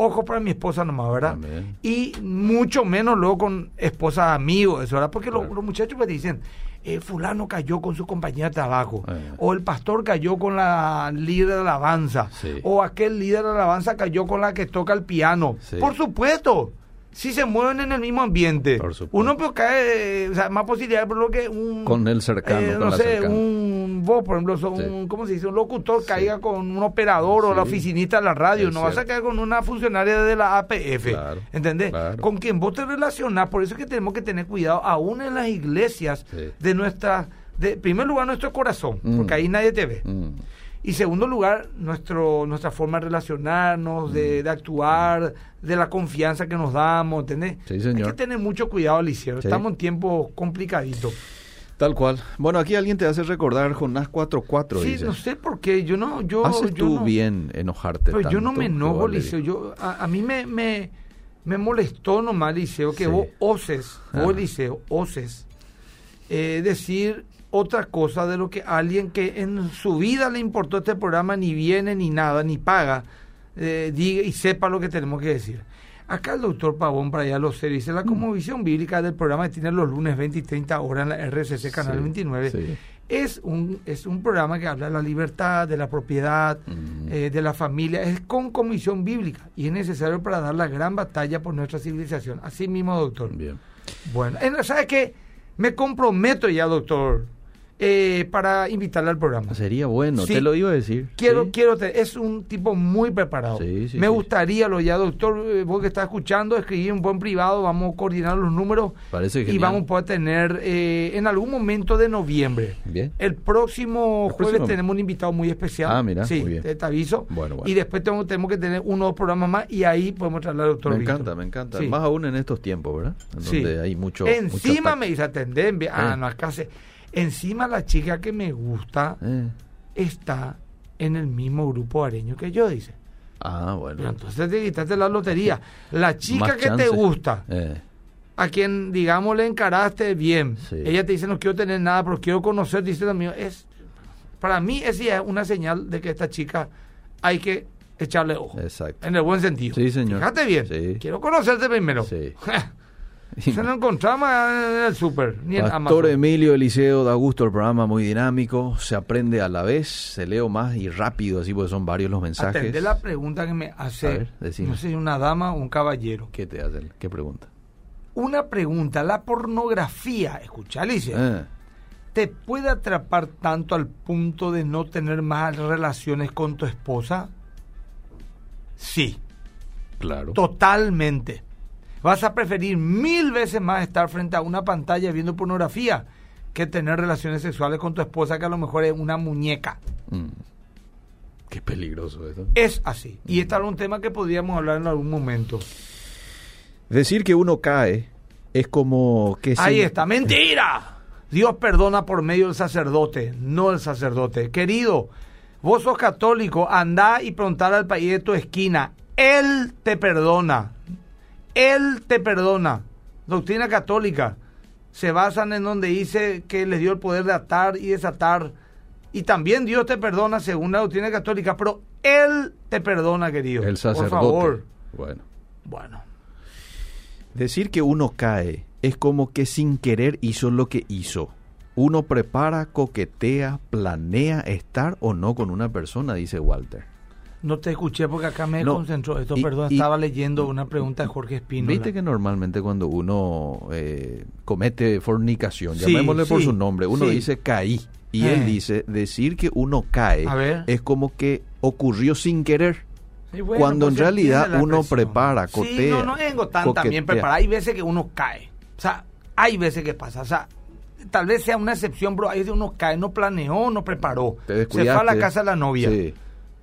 ojo para mi esposa nomás, ¿verdad? Amén. Y mucho menos luego con esposas amigos, eso, ¿verdad? Porque Claro. los muchachos pues dicen, eh, fulano cayó con su compañera de trabajo, Eh. o el pastor cayó con la líder de alabanza, Sí. o aquel líder de alabanza cayó con la que toca el piano. Sí. Por supuesto. Si se mueven en el mismo ambiente, Por uno pues cae, o sea, más posibilidades por lo que un Con el cercano, eh, con no la sé, cercana. un vos, por ejemplo, sos Sí. un, ¿cómo se dice? Un locutor Sí. caiga con un operador o la oficinista de la radio, Es no vas a caer con una funcionaria de la APF, Claro, ¿entendés? claro. Con quien vos te relacionás, por eso es que tenemos que tener cuidado, aún en las iglesias de nuestra, de en primer lugar nuestro corazón, Mm. porque ahí nadie te ve. Mm, Y segundo lugar, nuestro, nuestra forma de relacionarnos, Mm. de, de actuar, de la confianza que nos damos, ¿entendés? Sí, señor. Hay que tener mucho cuidado, Liceo. Sí. Estamos en tiempos complicaditos. Tal cual. Bueno, aquí alguien te hace recordar Jonás 4.4. Sí, dice. no sé por qué. Yo no. Yo, Haces yo tú no- bien enojarte. Pero yo no me enojo. Liceo. Yo, a, a mí me, me, me molestó nomás, Liceo, que Sí. vos oses, Ah. vos, Liceo, oses, eh, decir otra cosa de lo que alguien que en su vida le importó este programa ni viene ni nada, ni paga, eh, diga y sepa lo que tenemos que decir. Acá el doctor Pavón, para allá lo sé, dice Mm. la conmovisión bíblica del programa que tiene los lunes 20 y 30 horas en la RCC Canal Sí, 29. sí. Es un, es un programa que habla de la libertad, de la propiedad, Mm. eh, de la familia, es con comisión bíblica y es necesario para dar la gran batalla por nuestra civilización. Así mismo, doctor. Bien. Bueno, en- ¿sabe qué? Me comprometo ya, doctor, eh, para invitarle al programa. Sería bueno, Sí. te lo iba a decir. Quiero, Sí. quiero, te- es un tipo muy preparado. Sí, sí, Me gustaría lo ya, doctor, eh, vos que estás escuchando, escribir un buen privado, vamos a coordinar los números Parece y genial. vamos a poder tener eh, en algún momento de noviembre. Bien. El próximo El jueves próximo- tenemos un invitado muy especial. Ah, mira, sí, muy bien. Te, te aviso. Bueno, bueno. Y después tenemos, tenemos que tener uno o dos programas más y ahí podemos traer al doctor Me Víctor. encanta, me encanta. Más aún en estos tiempos, ¿verdad? En Sí. Donde hay mucho. Encima mucho me dice atender, ah, Eh. no, acá se- Encima la chica que me gusta Eh. está en el mismo grupo areño que yo, dice. Ah, Pero bueno. entonces te quitaste la lotería. La chica que te gusta, Eh. a quien, digamos, le encaraste bien, Sí. ella te dice, no quiero tener nada, pero quiero conocer, dice lo mío, es, para mí esa es una señal de que esta chica hay que echarle ojo. Exacto. En el buen sentido. Sí, señor. Fíjate bien. Sí. Quiero conocerte primero. Sí. Se lo encontramos en el súper, ni en Pastor Amazon. Emilio Eliseo da gusto el programa, muy dinámico, se aprende a la vez, se leo más y rápido, así porque son varios los mensajes. Atendé la pregunta que me hace, ver, no sé si una dama o un caballero. ¿Qué te hacen? ¿Qué pregunta? Una pregunta, la pornografía, escucha Alicia, Eh, ¿te puede atrapar tanto al punto de no tener más relaciones con tu esposa? Sí, claro. totalmente. Vas a preferir mil veces más estar frente a una pantalla viendo pornografía que tener relaciones sexuales con tu esposa que a lo mejor es una muñeca. Mm. Qué peligroso eso. Es así. Y este era un tema que podríamos hablar en algún momento. Decir que uno cae es como que... Ahí está, mentira. Dios perdona por medio del sacerdote, no el sacerdote. Querido, vos sos católico, andá y preguntar al país de tu esquina. Él te perdona. Él te perdona. Doctrina católica. Se basan en donde dice que les dio el poder de atar y desatar. Y también Dios te perdona según la doctrina católica, pero Él te perdona, querido. El sacerdote. Por favor. Bueno. Bueno. Decir que uno cae es como que sin querer hizo lo que hizo. Uno prepara, coquetea, planea estar o no con una persona, dice Walter. No te escuché porque acá me No, concentró. Esto, y- perdón, y- estaba leyendo una pregunta de Jorge Espino. Viste que normalmente cuando uno eh, comete fornicación, Sí, llamémosle por sí, su nombre, uno sí. dice caí. Y Eh. él dice, decir que uno cae es como que ocurrió sin querer. Sí, bueno, cuando pues en se realidad uno prepara, Sí, cotea, no, no vengo tan también preparado. Hay veces que uno cae. O sea, hay veces que pasa. O sea, tal vez sea una excepción, bro. Hay veces uno cae, no planeó, no preparó. Te Se fue a la casa de la novia. Sí.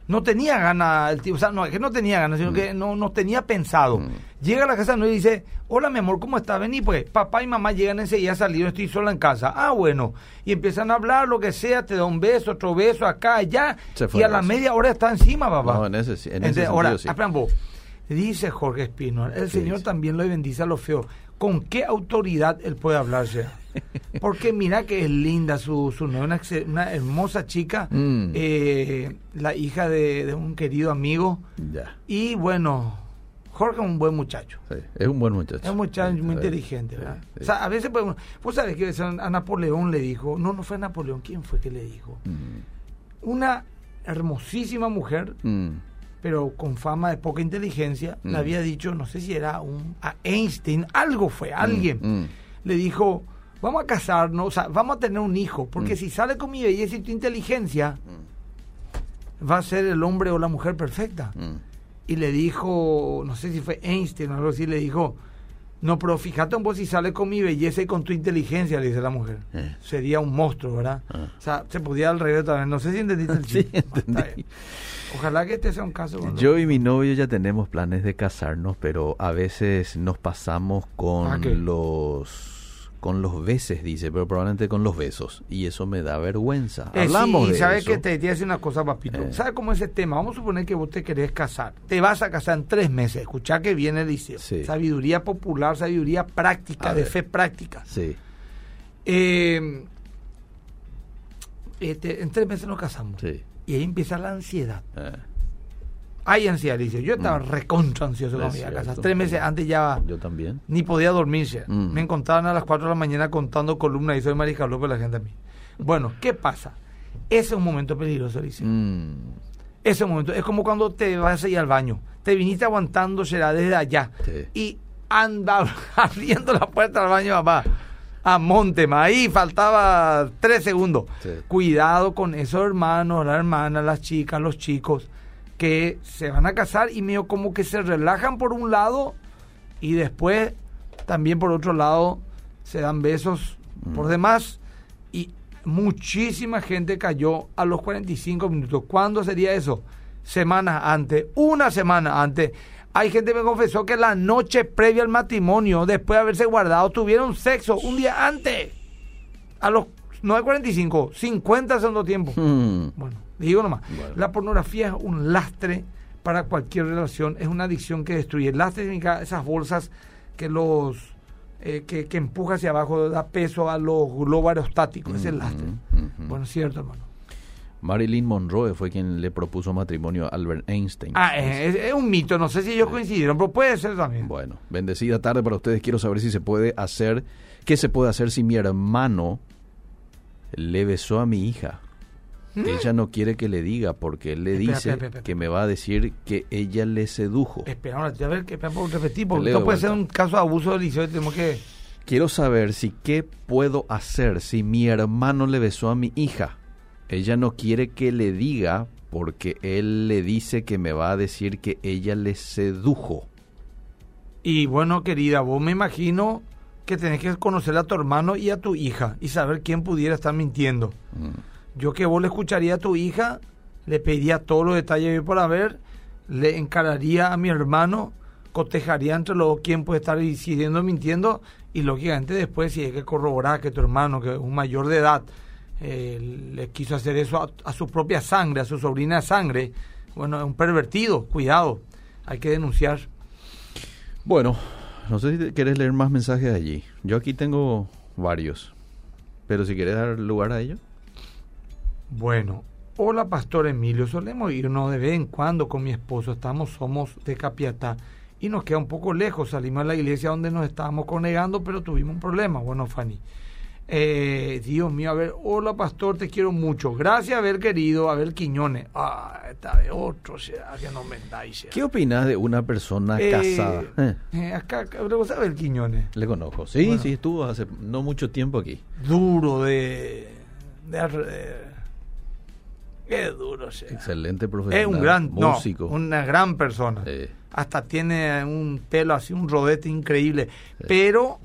No tenía ganas el tío, o sea, no es que no tenía ganas, sino que no, no tenía pensado. Mm. Llega a la casa y dice, hola mi amor, ¿cómo estás? Vení pues, papá y mamá llegan enseguida salido, estoy sola en casa. Ah, bueno. Y empiezan a hablar, lo que sea, te da un beso, otro beso, acá, allá. Y a la media hora está encima, papá. No, en ese, en ese Entonces, sentido ahora, sí. espera, vos. dice Jorge Espino, el ¿Qué Señor dice? también lo bendice a lo feo. ¿Con qué autoridad él puede hablarse? Porque mira que es linda su, su una, una hermosa chica, Mm. eh, la hija de, de un querido amigo. Ya, Y bueno, Jorge es un buen muchacho. sí, es un buen muchacho. Es un muchacho Sí, muy inteligente, ¿verdad? sí. O sea, a veces podemos... Vos sabés que a Napoleón le dijo... No, no fue Napoleón. ¿Quién fue que le dijo? Mm, Una hermosísima mujer mm, pero con fama de poca inteligencia, Mm. le había dicho, no sé si era un, a Einstein, algo fue, alguien, mm. le dijo, vamos a casarnos, o sea, vamos a tener un hijo, porque Mm. si sale con mi belleza y tu inteligencia, va a ser el hombre o la mujer perfecta. mm. Y le dijo, no sé si fue Einstein o algo así, le dijo, no, pero fíjate en vos si sale con mi belleza y con tu inteligencia, le dice la mujer. Eh. Sería un monstruo, ¿verdad? Ah. O sea, se podía al revés también. No sé si entendiste el chiste. Entendí. Ojalá que este sea un caso. Yo y mi novio ya tenemos planes de casarnos, pero a veces nos pasamos con ¿Ah, los con los besos, dice, pero probablemente con los besos. Y eso me da vergüenza. Eh, Hablamos sí, de ¿sabes eso. que te, te voy a decir una cosa, papito? Eh. ¿Sabes cómo es ese tema? Vamos a suponer que vos te querés casar. Te vas a casar en tres meses. Escuchá que viene el liceo. Sí. Sabiduría popular, sabiduría práctica, A de ver. fe práctica. Sí, Eh, este, en tres meses nos casamos. sí. Y ahí empieza la ansiedad. Hay ansiedad, dice. Yo estaba Mm. recontra ansioso cuando iba a casar. Tres meses antes ya yo también. ni podía dormirse. Mm. Me encontraban a las 4 de la mañana contando columnas y soy Mariscal López la gente a mí. Bueno, ¿qué pasa? Ese es un momento peligroso, dice. Mm, Ese momento es como cuando te vas a ir al baño. Te viniste aguantando será desde allá. Sí. Y anda abriendo la puerta al baño, papá. A Montema. Ahí faltaba tres segundos. Sí. Cuidado con esos hermanos, las hermanas, las chicas, los chicos que se van a casar y medio como que se relajan por un lado y después también por otro lado se dan besos por demás y muchísima gente cayó a los 45 minutos. ¿Cuándo sería eso? Semanas antes, una semana antes. Hay gente que me confesó que la noche previa al matrimonio, después de haberse guardado, tuvieron sexo un día antes. A los, no 45, 50 segundo tiempo. mm, Bueno, digo nomás. Bueno. La pornografía es un lastre para cualquier relación, es una adicción que destruye. El lastre significa esas bolsas que los eh, que, que empuja hacia abajo, da peso a los globos aerostáticos, es el lastre. ujú, ujú. Bueno, es cierto, hermano. Marilyn Monroe fue quien le propuso matrimonio a Albert Einstein. Ah, es, es un mito, no sé si ellos coincidieron, pero puede ser también. Bueno, bendecida tarde para ustedes. Quiero saber si se puede hacer, qué se puede hacer si mi hermano le besó a mi hija. Ella no quiere que le diga porque él le ¿Mm? Espera, dice espera, espera, que me va a decir que ella le sedujo. Espera, ahora, a ver, que repetir, porque esto de puede ser un caso de abuso delicioso y tenemos que... Quiero saber si qué puedo hacer si mi hermano le besó a mi hija. Ella no quiere que le diga porque él le dice que me va a decir que ella le sedujo. Y bueno, querida, vos me imagino que tenés que conocer a tu hermano y a tu hija y saber quién pudiera estar mintiendo. Mm. Yo que vos le escucharía a tu hija, le pediría todos los detalles por haber, le encararía a mi hermano, cotejaría entre los dos quién puede estar decidiendo mintiendo y lógicamente después si hay que corroborar que tu hermano, que es un mayor de edad, eh, le quiso hacer eso a, a su propia sangre, a su sobrina de sangre, bueno, es un pervertido, cuidado, hay que denunciar. Bueno, no sé si quieres leer más mensajes allí. Yo aquí tengo varios. Pero si quieres dar lugar a ello. Bueno, hola Pastor Emilio, solemos irnos de vez en cuando con mi esposo, estamos, somos de Capiatá y nos queda un poco lejos, salimos a la iglesia donde nos estábamos congregando, pero tuvimos un problema, bueno Fanny. Eh, Dios mío, a ver, hola Pastor, te quiero mucho, gracias haber querido, a ver Quiñones, ah, esta vez otro, será que no me dais. ¿Qué opinas de una persona Eh, casada? Eh, eh, acá, acá, ¿vos sabés el Quiñones? le conozco. Sí, Bueno. sí, estuvo hace no mucho tiempo aquí. Duro de... de, de- qué duro será. Excelente profesional. Es un gran, no, músico. una gran persona. Hasta tiene un pelo así, un rodete increíble. Pero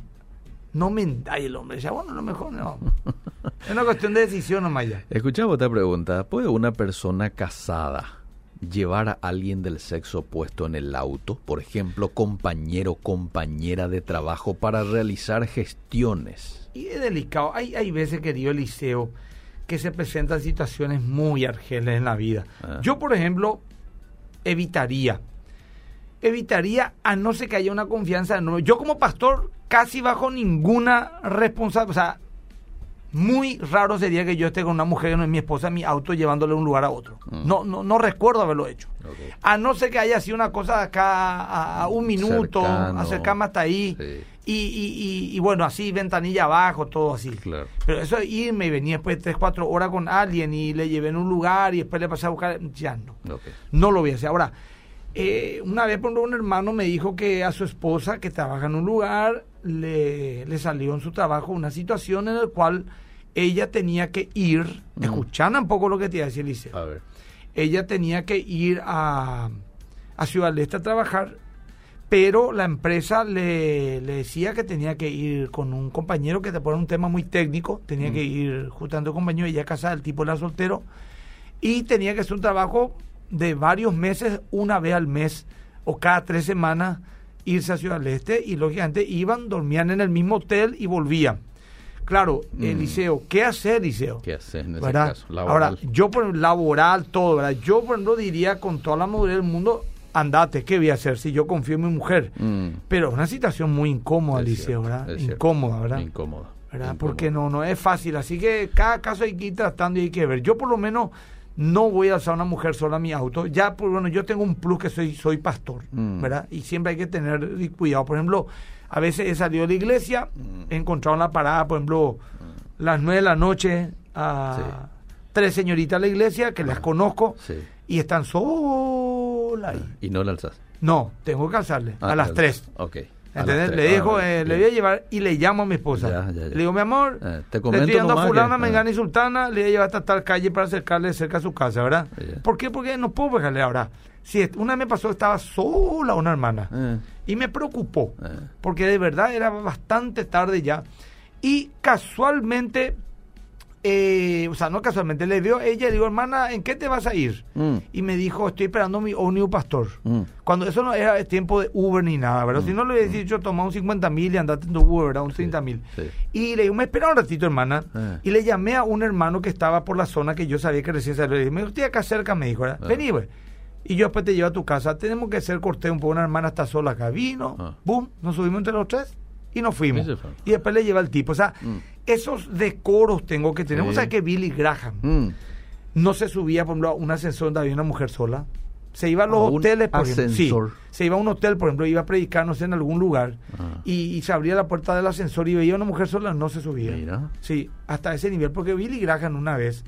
no me endalle el hombre. Ya, bueno, a lo mejor no. es una cuestión de decisión nomás ya. Escuchaba otra pregunta. ¿Puede una persona casada llevar a alguien del sexo opuesto en el auto? Por ejemplo, compañero, compañera de trabajo para realizar gestiones. Y es delicado. Hay, hay veces, querido Eliseo, que se presentan situaciones muy argeles en la vida. Ah. Yo, por ejemplo, evitaría. Evitaría a no ser que haya una confianza. No, yo como pastor, casi bajo ninguna responsabilidad. O sea, muy raro sería que yo esté con una mujer que no es mi esposa en mi auto llevándole de un lugar a otro. Mm. No, no, no recuerdo haberlo hecho. A no ser que haya sido una cosa acá a, a un minuto, Cercano. acercarme hasta ahí. Sí. Y, y, y, y bueno, así, ventanilla abajo, todo así. Claro. Pero eso irme y venir después de 3, 4 horas con alguien y le llevé en un lugar y después le pasé a buscar, ya no. No lo voy a hacer. Ahora, eh, una vez por un hermano me dijo que a su esposa, que trabaja en un lugar, le, le salió en su trabajo una situación en la cual ella tenía que ir, Mm. escuchando un poco lo que te iba a decir Liceo A ver. ella tenía que ir a, a Ciudad del Este a trabajar, pero la empresa le, le decía que tenía que ir con un compañero que te pone un tema muy técnico, tenía Mm. que ir juntando un compañero, ella casada, el tipo era soltero, y tenía que hacer un trabajo de varios meses, una vez al mes o cada tres semanas irse a Ciudad del Este y lógicamente iban, dormían en el mismo hotel y volvían. Claro, Mm. Eliseo, ¿qué hacer, Eliseo? ¿Qué haces en ese ¿verdad? caso? Laboral. Ahora, yo por laboral, todo, ¿verdad? Yo, por ejemplo, diría con toda la madurez del mundo, andate, ¿qué voy a hacer si yo confío en mi mujer? Mm, Pero es una situación muy incómoda, cierto, ¿verdad? cierto. Incómoda, ¿verdad? Incómoda. ¿verdad? incómoda. Porque no, no es fácil. Así que cada caso hay que ir tratando y hay que ver. Yo por lo menos no voy a alzar a una mujer sola a mi auto. Ya, pues, bueno, yo tengo un plus que soy, soy pastor, Mm. ¿verdad? Y siempre hay que tener cuidado. Por ejemplo, a veces he salido de la iglesia, Mm. he encontrado en la parada, por ejemplo, las nueve de la noche a Sí. tres señoritas de la iglesia que las conozco Sí. y están solas ahí. Y no la alzas. No, tengo que alzarle Ah, a las la- tres. Ok. A ¿Entendés? Le tres. dijo, Ah, eh, le voy a llevar y le llamo a mi esposa. Ya, ya, ya. Le digo, mi amor, Eh, te le estoy dando a fulana, que- Mengana ah. y Sultana, le voy a llevar hasta tal calle para acercarle cerca a su casa, ¿verdad? ¿Por qué? Porque no puedo dejarle ahora. Si una vez me pasó, estaba sola una hermana Eh, y me preocupó, eh. porque de verdad era bastante tarde ya. Y casualmente, eh, o sea, no casualmente, le vio ella y le digo, hermana, ¿en qué te vas a ir? Mm, Y me dijo, estoy esperando mi ómnibus pastor. mm. Cuando eso no era tiempo de Uber ni nada, ¿verdad? Si no le hubiera dicho, toma un 50 mil y andate en tu Uber, ¿verdad? Un 30 mil. sí. Y le digo, me espera un ratito, hermana. Ah. Y le llamé a un hermano que estaba por la zona que yo sabía que recién salió. Le dije, me estoy acá cerca, me dijo, ¿verdad? Ah. Vení, güey. Y yo después te llevo a tu casa. Tenemos que hacer corteo un poco. Una hermana está sola acá. Vino, Ah. boom, nos subimos entre los tres y nos fuimos. Y después le lleva el tipo. O sea, Mm. esos decoros tengo que tener. Sí. O sea, que Billy Graham Mm. no se subía, por ejemplo, a un ascensor donde había una mujer sola. Se iba a los ¿A un hoteles, por ejemplo. Sí, se iba a un hotel, por ejemplo, iba a predicar, no sé, en algún lugar. Ah. Y, y se abría la puerta del ascensor y veía a una mujer sola, no se subía. Mira. Sí, hasta ese nivel. Porque Billy Graham una vez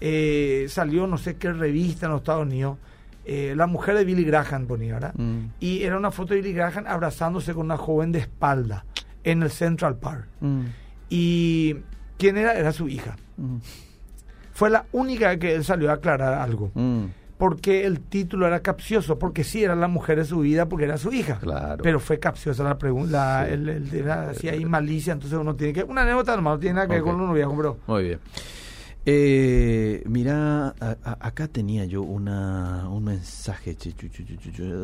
eh, salió, no sé qué revista en los Estados Unidos, eh, la mujer de Billy Graham ponía, ¿verdad? Mm. Y era una foto de Billy Graham abrazándose con una joven de espalda en el Central Park. Mm. Y ¿quién era? Era su hija. Mm. Fue la única que él salió a aclarar algo. Porque el título era capcioso, porque sí era la mujer de su vida, porque era su hija. Claro. Pero fue capciosa la pregunta, Sí. era así ahí malicia, entonces uno tiene que... Una anécdota normal, no tiene nada que ver Ok. con uno viejo, pero... Muy bien. Eh, mira, a- a- acá tenía yo una, un mensaje. chu.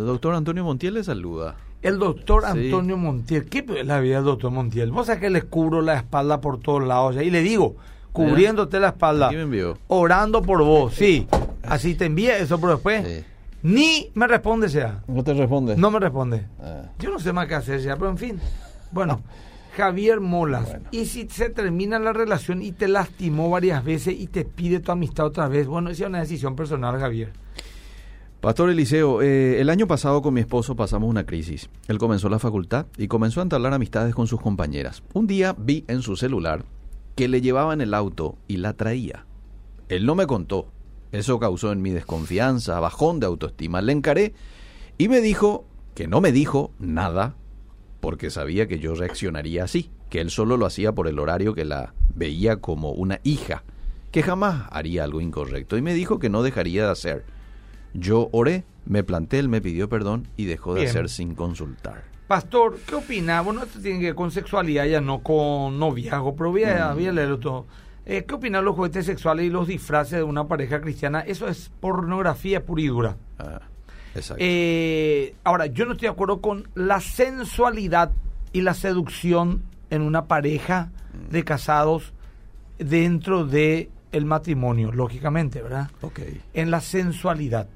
Doctor Antonio Montiel le saluda. El doctor Sí. Antonio Montiel, ¿qué es la vida del doctor Montiel? Vos sabés que le cubro la espalda por todos lados, y le digo, cubriéndote la espalda, Aquí me envió. orando por vos, sí, así te envía eso, pero después Sí. ni me responde sea, ¿No te responde? no me responde. Ah. Yo no sé más qué hacer ya, pero en fin. Bueno, Javier Molas. Bueno. Y si se termina la relación y te lastimó varias veces y te pide tu amistad otra vez, bueno, esa es una decisión personal, Javier. Pastor Eliseo, eh, el año pasado con mi esposo pasamos una crisis. Él comenzó la facultad y comenzó a entablar amistades con sus compañeras. Un día vi en su celular que le llevaba en el auto y la traía. Él no me contó. Eso causó en mi desconfianza, bajón de autoestima. Le encaré y me dijo que no me dijo nada porque sabía que yo reaccionaría así, que él solo lo hacía por el horario que la veía como una hija, que jamás haría algo incorrecto y me dijo que no dejaría de hacer. Yo oré, me planté, él me pidió perdón y dejó de Bien. hacer sin consultar. Pastor, ¿qué opina? Bueno, esto tiene que ver con sexualidad, ya no con noviazgo, pero voy a, Mm. voy a leerlo todo. Eh, ¿Qué opinan los juguetes sexuales y los disfraces de una pareja cristiana? Eso es pornografía pura y dura. Ah, exacto. Eh, ahora, yo no estoy de acuerdo con la sensualidad y la seducción en una pareja de casados dentro de el matrimonio, lógicamente, ¿verdad? ok. En la sensualidad,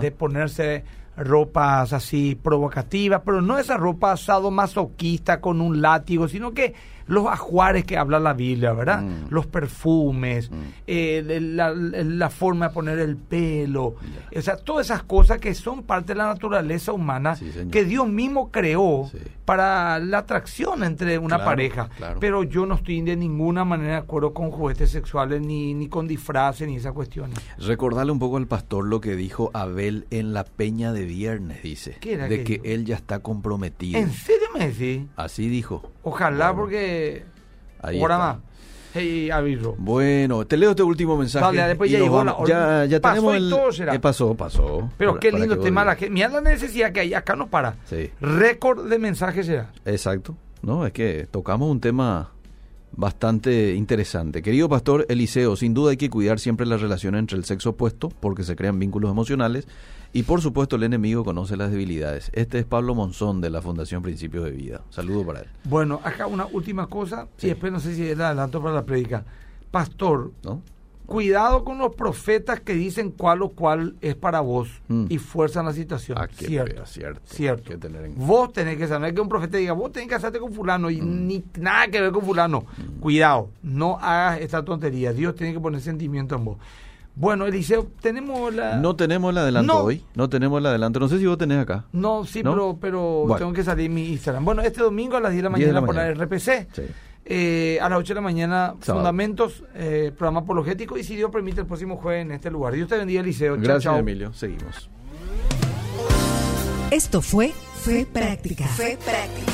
de ponerse ropas así provocativas, pero no esa ropa sadomasoquista con un látigo, sino que los ajuares que habla la Biblia, ¿verdad? Mm. Los perfumes, Mm. eh, la, la forma de poner el pelo, o sea, todas esas cosas que son parte de la naturaleza humana Sí, que Dios mismo creó Sí. para la atracción entre una Claro, pareja. claro. Pero yo no estoy de ninguna manera de acuerdo con juguetes sexuales, ni, ni con disfraces, ni esas cuestiones. Recordarle un poco al pastor lo que dijo Abel en la peña de viernes, dice. ¿Qué era de aquello? que él ya está comprometido. ¿En serio me decís? Así dijo. Ojalá, Bueno, porque. Ahí está. Hey, aviso. Bueno, te leo este último mensaje. Después y ya llegó la. Ya, ya Pasó tenemos y todo será. ¿Qué pasó? Pasó. Pero Para- qué lindo tema. vos La mira la necesidad que hay. Acá no para. Sí. Récord de mensajes será. Exacto. No, es que tocamos un tema bastante interesante. Querido pastor Eliseo, sin duda hay que cuidar siempre la relación entre el sexo opuesto porque se crean vínculos emocionales y por supuesto el enemigo conoce las debilidades. Este es Pablo Monzón de la Fundación Principios de Vida. Saludo para él. Bueno, acá una última cosa y después no sé si era adelanto para la prédica. Pastor, ¿No? Cuidado con los profetas que dicen cuál o cuál es para vos Mm. y fuerzan la situación. Ah, cierto, cierto. cierto. Hay que tener en- Vos tenés que saber que un profeta diga, vos tenés que casarte con fulano Mm. y ni nada que ver con fulano. Cuidado, no hagas esta tontería. Dios tiene que poner sentimiento en vos. Bueno, Eliseo, tenemos la... No tenemos el adelanto No. hoy. No tenemos el adelanto. No sé si vos tenés acá. No, sí, ¿No? pero, pero Bueno. tengo que salir mi Instagram. Bueno, este domingo a las 10 de la 10 de mañana, la por mañana. la RPC. Sí. Eh, a las 8 de la mañana, Sábado. Fundamentos, eh, programa apologético. Y si Dios permite, el próximo jueves en este lugar. Dios te bendiga, Eliseo. Chao, Gracias, chao. Emilio. Seguimos. Esto fue Fe Práctica. Fe práctica.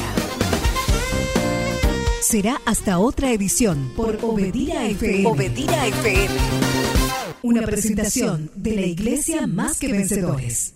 Será hasta otra edición por Obedira FM. Obedira FM. Una presentación de la Iglesia Más que Vencedores.